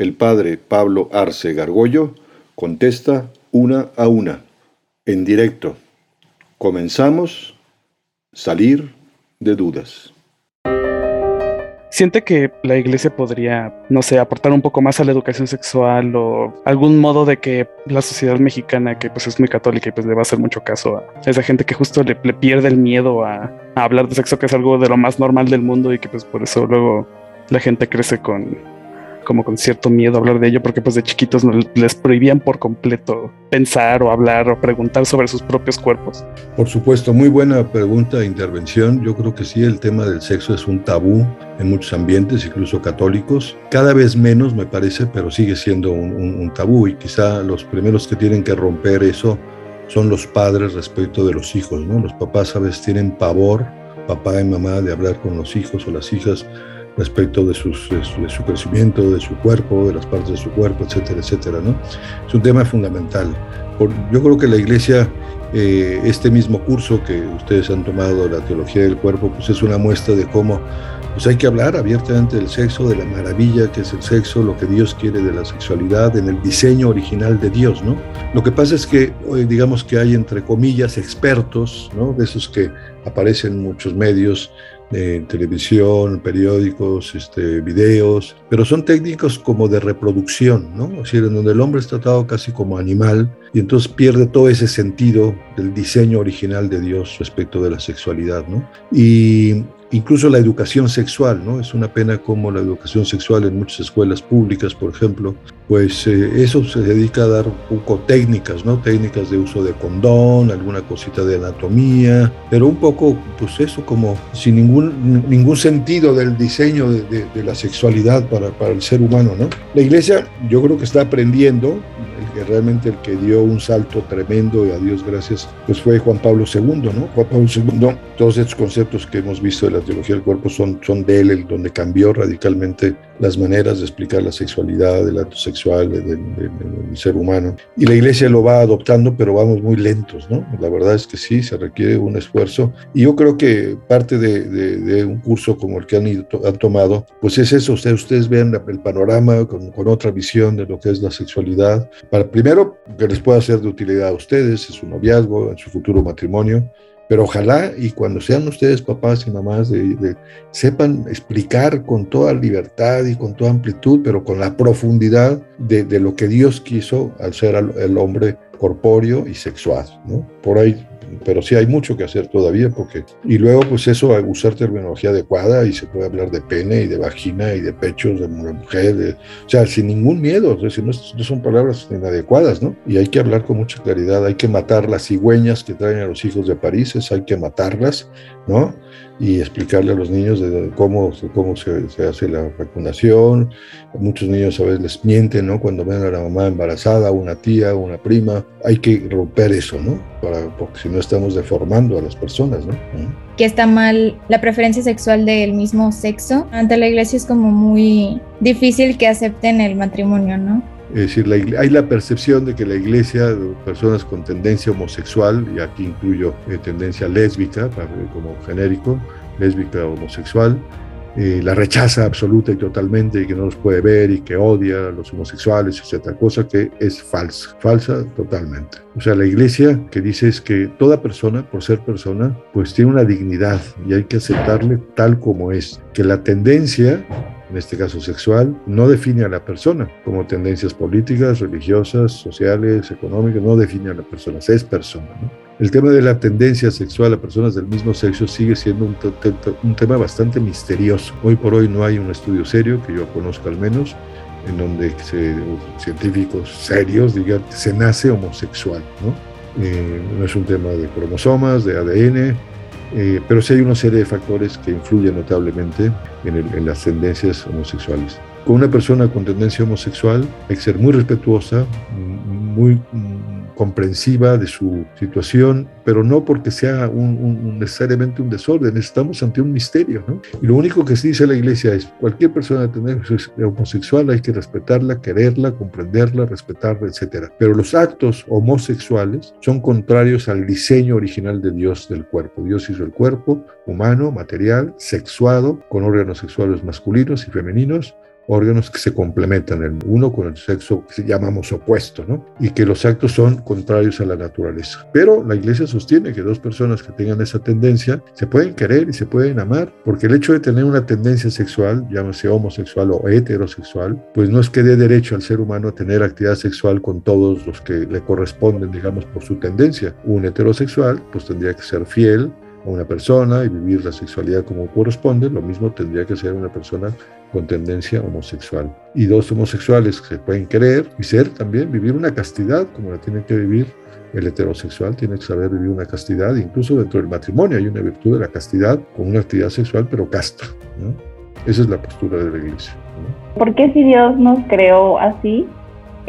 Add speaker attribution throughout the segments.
Speaker 1: El padre Pablo Arce Gargollo contesta una a una, en directo. Comenzamos, salir de dudas.
Speaker 2: ¿Siente que la iglesia podría, no sé, aportar un poco más a la educación sexual o algún modo de que la sociedad mexicana, que pues es muy católica y pues le va a hacer mucho caso a esa gente que justo le, pierde el miedo a, a hablar de sexo, que es algo de lo más normal del mundo y que pues por eso luego la gente crece con, como con cierto miedo hablar de ello porque pues de chiquitos les prohibían por completo pensar o hablar o preguntar sobre sus propios cuerpos.
Speaker 3: Por supuesto, muy buena pregunta e intervención. Yo creo que sí, el tema del sexo es un tabú en muchos ambientes, incluso católicos. Cada vez menos me parece, pero sigue siendo un, un tabú y quizá los primeros que tienen que romper eso son los padres respecto de los hijos, ¿no? Los papás a veces tienen pavor, papá y mamá, de hablar con los hijos o las hijas respecto de, sus, de, su crecimiento, de su cuerpo, de las partes de su cuerpo, etcétera, etcétera. ¿no? Es un tema fundamental. yo creo que la Iglesia, eh, este mismo curso que ustedes han tomado, la teología del cuerpo, pues es una muestra de cómo pues hay que hablar abiertamente del sexo, de la maravilla que es el sexo, lo que Dios quiere de la sexualidad, en el diseño original de Dios, ¿no? Lo que pasa es que hoy digamos que hay entre comillas expertos, ¿no? De esos que aparecen en muchos medios, de televisión, periódicos, este, videos, pero son técnicos como de reproducción, ¿no? Es decir, en donde el hombre es tratado casi como animal y entonces pierde todo ese sentido del diseño original de Dios respecto de la sexualidad, ¿no? Y incluso la educación sexual, ¿no? Es una pena como la educación sexual en muchas escuelas públicas, por ejemplo, pues eh, eso se dedica a dar un poco técnicas, ¿no? Técnicas de uso de condón, alguna cosita de anatomía, pero un poco, pues eso como sin ningún, ningún sentido del diseño de, de la sexualidad para, para, el ser humano, ¿no? La iglesia yo creo que está aprendiendo, que realmente el que dio un salto tremendo y a Dios gracias, pues fue Juan Pablo II, ¿no? Juan Pablo II, todos estos conceptos que hemos visto de la teología del cuerpo son, son de él, donde cambió radicalmente las maneras de explicar la sexualidad, el acto sexual del, ser humano. Y la iglesia lo va adoptando, pero vamos muy lentos, ¿no? La verdad es que sí, se requiere un esfuerzo. Y yo creo que parte de, un curso como el que han, han tomado, pues es eso, ustedes, ustedes vean el panorama con, con, otra visión de lo que es la sexualidad, para primero que les pueda ser de utilidad a ustedes en su noviazgo, en su futuro matrimonio, pero ojalá y cuando sean ustedes papás y mamás, sepan explicar con toda libertad y con toda amplitud, pero con la profundidad de, de lo que Dios quiso al ser el hombre corpóreo y sexual. ¿no? Por ahí pero sí hay mucho que hacer todavía porque y luego pues eso usar terminología adecuada y se puede hablar de pene y de vagina y de pechos de mujer o sea sin ningún miedo es decir, no, no, son palabras inadecuadas no y hay que hablar con mucha claridad hay que matar las cigüeñas que traen a los hijos de París hay que matarlas no y explicarle a los niños de cómo, cómo se, hace la vacunación. Muchos niños a veces les mienten, ¿no? Cuando ven a la mamá embarazada, una tía, una prima. Hay que romper eso, ¿no? Para, porque si no estamos deformando a las personas, ¿no?
Speaker 4: Que está mal la preferencia sexual del mismo sexo. Ante la iglesia es como muy difícil que acepten el matrimonio, ¿no?
Speaker 3: Es decir, hay la percepción de que la iglesia, personas con tendencia homosexual, y aquí incluyo eh, tendencia lésbica como genérico, lésbica homosexual, eh, la rechaza absoluta y totalmente y que no los puede ver y que odia a los homosexuales, etcétera, cosa que es falsa, falsa totalmente. O sea, la iglesia que dice es que toda persona, por ser persona, pues tiene una dignidad y hay que aceptarle tal como es, que la tendencia en este caso sexual, no define a la persona como tendencias políticas, religiosas, sociales, económicas, no define a la persona, es persona. El tema de la tendencia sexual a personas del mismo sexo sigue siendo un, un tema bastante misterioso. Hoy por hoy no hay un estudio serio, que yo conozca al menos, en donde científicos serios digan se nace homosexual. ¿no? Eh, no es un tema de cromosomas, de ADN, eh, pero sí hay una serie de factores que influyen notablemente en, en las tendencias homosexuales. Con una persona con tendencia homosexual hay que ser muy respetuosa, muy comprensiva de su situación, pero no porque sea un, necesariamente un desorden, estamos ante un misterio. ¿no? Y lo único que se dice la iglesia es, cualquier persona homosexual hay que respetarla, quererla, comprenderla, respetarla, etc. Pero los actos homosexuales son contrarios al diseño original de Dios del cuerpo. Dios hizo el cuerpo humano, material, sexuado, con órganos sexuales masculinos y femeninos, órganos que se complementan el uno con el sexo que llamamos opuesto, ¿no? Y que los actos son contrarios a la naturaleza. Pero la iglesia sostiene que dos personas que tengan esa tendencia se pueden querer y se pueden amar, porque el hecho de tener una tendencia sexual, llámese homosexual o heterosexual, pues no es que dé derecho al ser humano a tener actividad sexual con todos los que le corresponden, digamos, por su tendencia. Un heterosexual, pues tendría que ser fiel a una persona y vivir la sexualidad como corresponde, lo mismo tendría que ser una persona con tendencia homosexual. Y dos homosexuales que se pueden querer y ser también, vivir una castidad como la tiene que vivir el heterosexual, tiene que saber vivir una castidad, incluso dentro del matrimonio hay una virtud de la castidad con una actividad sexual pero casta. Esa es la postura de la iglesia.
Speaker 5: ¿Por qué si Dios nos creó así?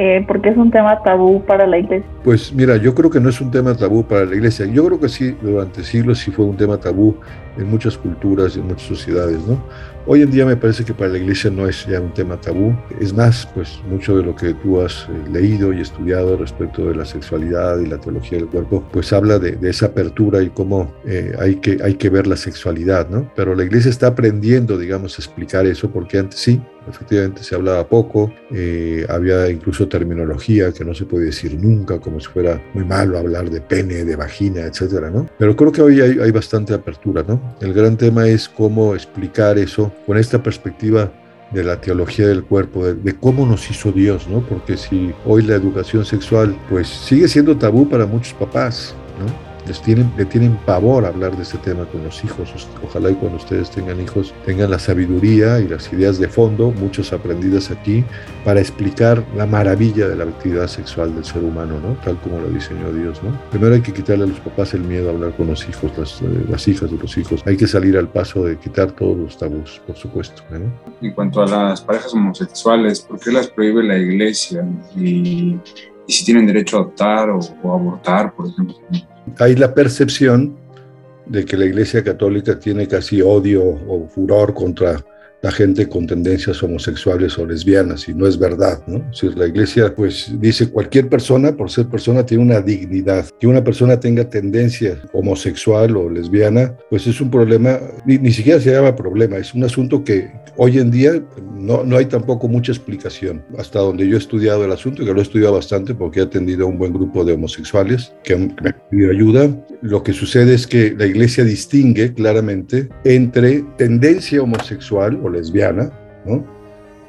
Speaker 5: Eh, porque es un tema tabú para la iglesia.
Speaker 3: Pues mira, yo creo que no es un tema tabú para la iglesia. Yo creo que sí, durante siglos sí fue un tema tabú en muchas culturas y en muchas sociedades, ¿no? Hoy en día me parece que para la iglesia no es ya un tema tabú. Es más, pues mucho de lo que tú has eh, leído y estudiado respecto de la sexualidad y la teología del cuerpo, pues habla de, esa apertura y cómo eh, hay, que, hay que ver la sexualidad, ¿no? Pero la iglesia está aprendiendo, digamos, a explicar eso, porque antes sí, efectivamente se hablaba poco, eh, había incluso terminología que no se puede decir nunca, como si fuera muy malo hablar de pene, de vagina, etcétera, ¿no? Pero creo que hoy hay, hay bastante apertura, ¿no? El gran tema es cómo explicar eso con esta perspectiva de la teología del cuerpo, de, cómo nos hizo Dios, ¿no? Porque si hoy la educación sexual, pues sigue siendo tabú para muchos papás, ¿no? Les tienen, le tienen pavor hablar de este tema con los hijos. Ojalá y cuando ustedes tengan hijos tengan la sabiduría y las ideas de fondo, muchos aprendidas aquí, para explicar la maravilla de la actividad sexual del ser humano, ¿no? Tal como lo diseñó Dios, ¿no? Primero hay que quitarle a los papás el miedo a hablar con los hijos, las, eh, las hijas de los hijos. Hay que salir al paso de quitar todos los tabús, por supuesto.
Speaker 6: En cuanto a las parejas homosexuales, ¿por qué las prohíbe la iglesia? Y, y si tienen derecho a adoptar o, o abortar, por ejemplo
Speaker 3: hay la percepción de que la Iglesia Católica tiene casi odio o furor contra la gente con tendencias homosexuales o lesbianas, y no es verdad, ¿no? Si la iglesia, pues, dice cualquier persona, por ser persona, tiene una dignidad. Que una persona tenga tendencia homosexual o lesbiana, pues es un problema, ni, ni siquiera se llama problema, es un asunto que hoy en día no, no hay tampoco mucha explicación. Hasta donde yo he estudiado el asunto, que lo he estudiado bastante porque he atendido a un buen grupo de homosexuales que me pedido ayuda, lo que sucede es que la iglesia distingue claramente entre tendencia homosexual o lesbiana,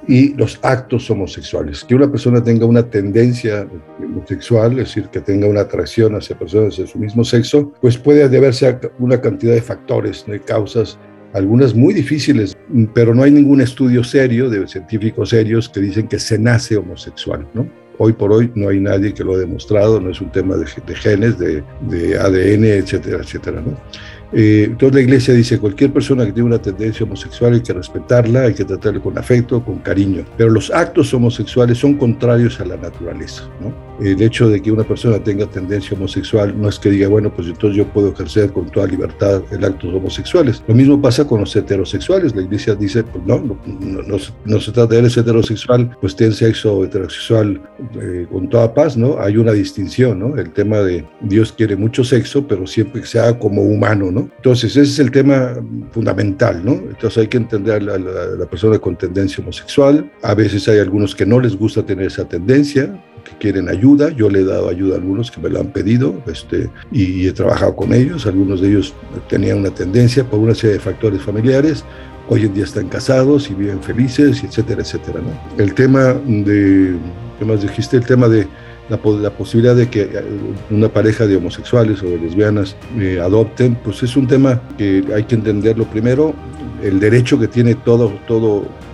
Speaker 3: y los actos homosexuales. Que una persona tenga una tendencia homosexual, es decir, que tenga una atracción hacia personas de su mismo sexo, pues puede deberse a una cantidad de factores, de causas, algunas muy difíciles, pero no hay ningún estudio serio de científicos serios que dicen que se nace homosexual, ¿no? Hoy por hoy no hay nadie que lo ha demostrado, no es un tema de, de genes, de, de, ADN, etcétera, etcétera, ¿no? Eh, entonces la iglesia dice, cualquier persona que tiene una tendencia homosexual hay que respetarla, hay que tratarla con afecto, con cariño, pero los actos homosexuales son contrarios a la naturaleza. El hecho de que una persona tenga tendencia homosexual no es que diga, bueno, pues entonces yo puedo ejercer con toda libertad el actos homosexuales. Lo mismo pasa con los heterosexuales. La iglesia dice, pues no, no, no, se trata de eres heterosexual, pues ten sexo heterosexual eh, con toda paz, ¿no? Hay una distinción, ¿no? El tema de Dios quiere mucho sexo, pero siempre que sea como humano, ¿no? Entonces, ese es el tema fundamental, ¿no? Entonces hay que entender a la, persona con tendencia homosexual. A veces hay algunos que no les gusta tener esa tendencia, que quieren ayuda. Yo le he dado ayuda a algunos que me lo han pedido este, y he trabajado con ellos. Algunos de ellos tenían una tendencia por una serie de factores familiares. Hoy en día están casados y viven felices, etcétera, etcétera. ¿no? El tema de, ¿qué más dijiste? El tema de la, posibilidad de que eh, una pareja de homosexuales o de lesbianas eh, adopten, pues es un tema que hay que entenderlo primero. El derecho que tiene todo,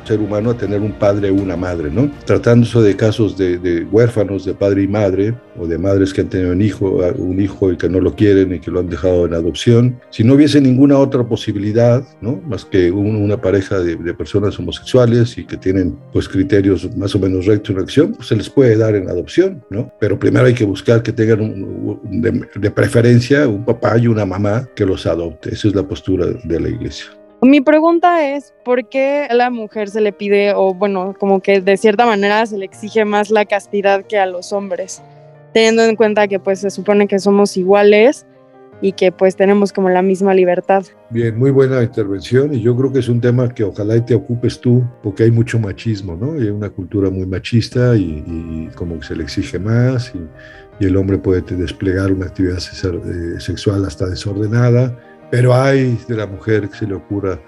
Speaker 3: ser humano a tener un padre o una madre, ¿no? Tratándose de casos de, huérfanos de padre y madre, o de madres que han tenido un hijo, un y que no lo quieren y que lo han dejado en adopción, si no hubiese ninguna otra posibilidad, ¿no? Más que una pareja de, personas homosexuales y que tienen pues criterios más o menos rectos en acción, pues se les puede dar en adopción, ¿no? Pero primero hay que buscar que tengan de, de preferencia un papá y una mamá que los adopte. Esa es la postura de la iglesia.
Speaker 7: Mi pregunta es, ¿por qué a la mujer se le pide, o bueno, como que de cierta manera se le exige más la castidad que a los hombres? Teniendo en cuenta que pues se supone que somos iguales y que pues tenemos como la misma libertad.
Speaker 3: Bien, muy buena intervención y yo creo que es un tema que ojalá y te ocupes tú porque hay mucho machismo, ¿no? hay una cultura muy machista y, como que se le exige más y, el hombre puede desplegar una actividad eh, sexual hasta desordenada pero hay de la mujer que se le ocurra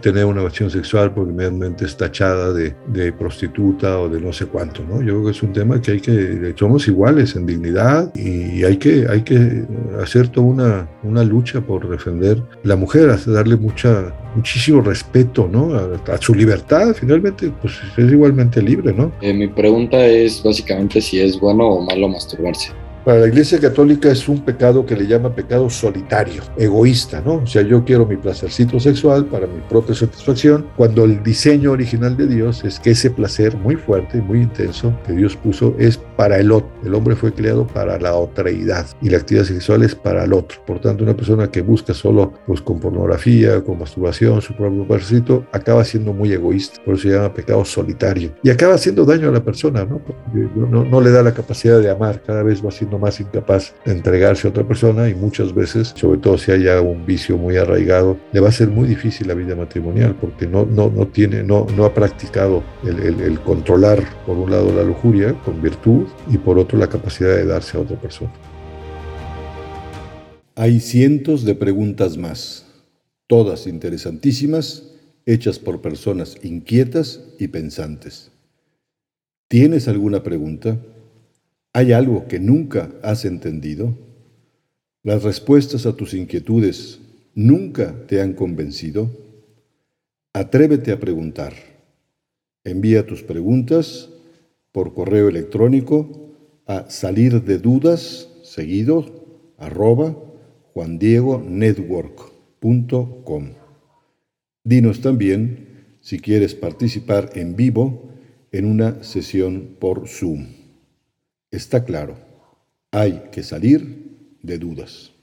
Speaker 3: tener una acción sexual porque inmediatamente es tachada de, prostituta o de no sé cuánto, ¿no? Yo creo que es un tema que hay que, somos iguales en dignidad y hay que, hay que hacer toda una, una lucha por defender la mujer, darle mucha, muchísimo respeto, ¿no? A, su libertad, finalmente, pues es igualmente libre, ¿no?
Speaker 8: Eh, mi pregunta es básicamente si es bueno o malo masturbarse.
Speaker 3: Para la Iglesia Católica es un pecado que le llama pecado solitario, egoísta, ¿no? O sea, yo quiero mi placercito sexual para mi propia satisfacción, cuando el diseño original de Dios es que ese placer muy fuerte y muy intenso que Dios puso es para el otro. El hombre fue creado para la otreidad y la actividad sexual es para el otro. Por tanto, una persona que busca solo pues, con pornografía, con masturbación, su propio placercito, acaba siendo muy egoísta. Por eso se llama pecado solitario. Y acaba haciendo daño a la persona, ¿no? no, no le da la capacidad de amar, cada vez va siendo más incapaz de entregarse a otra persona y muchas veces, sobre todo si haya un vicio muy arraigado, le va a ser muy difícil la vida matrimonial porque no, no, no, tiene, no, no ha practicado el, el controlar, por un lado, la lujuria con virtud y por otro la capacidad de darse a otra persona.
Speaker 1: Hay cientos de preguntas más, todas interesantísimas, hechas por personas inquietas y pensantes. ¿Tienes alguna pregunta? ¿Hay algo que nunca has entendido? ¿Las respuestas a tus inquietudes nunca te han convencido? Atrévete a preguntar. Envía tus preguntas por correo electrónico a salir de dudas seguido arroba juandiegonetwork.com. Dinos también si quieres participar en vivo en una sesión por Zoom. Está claro, hay que salir de dudas.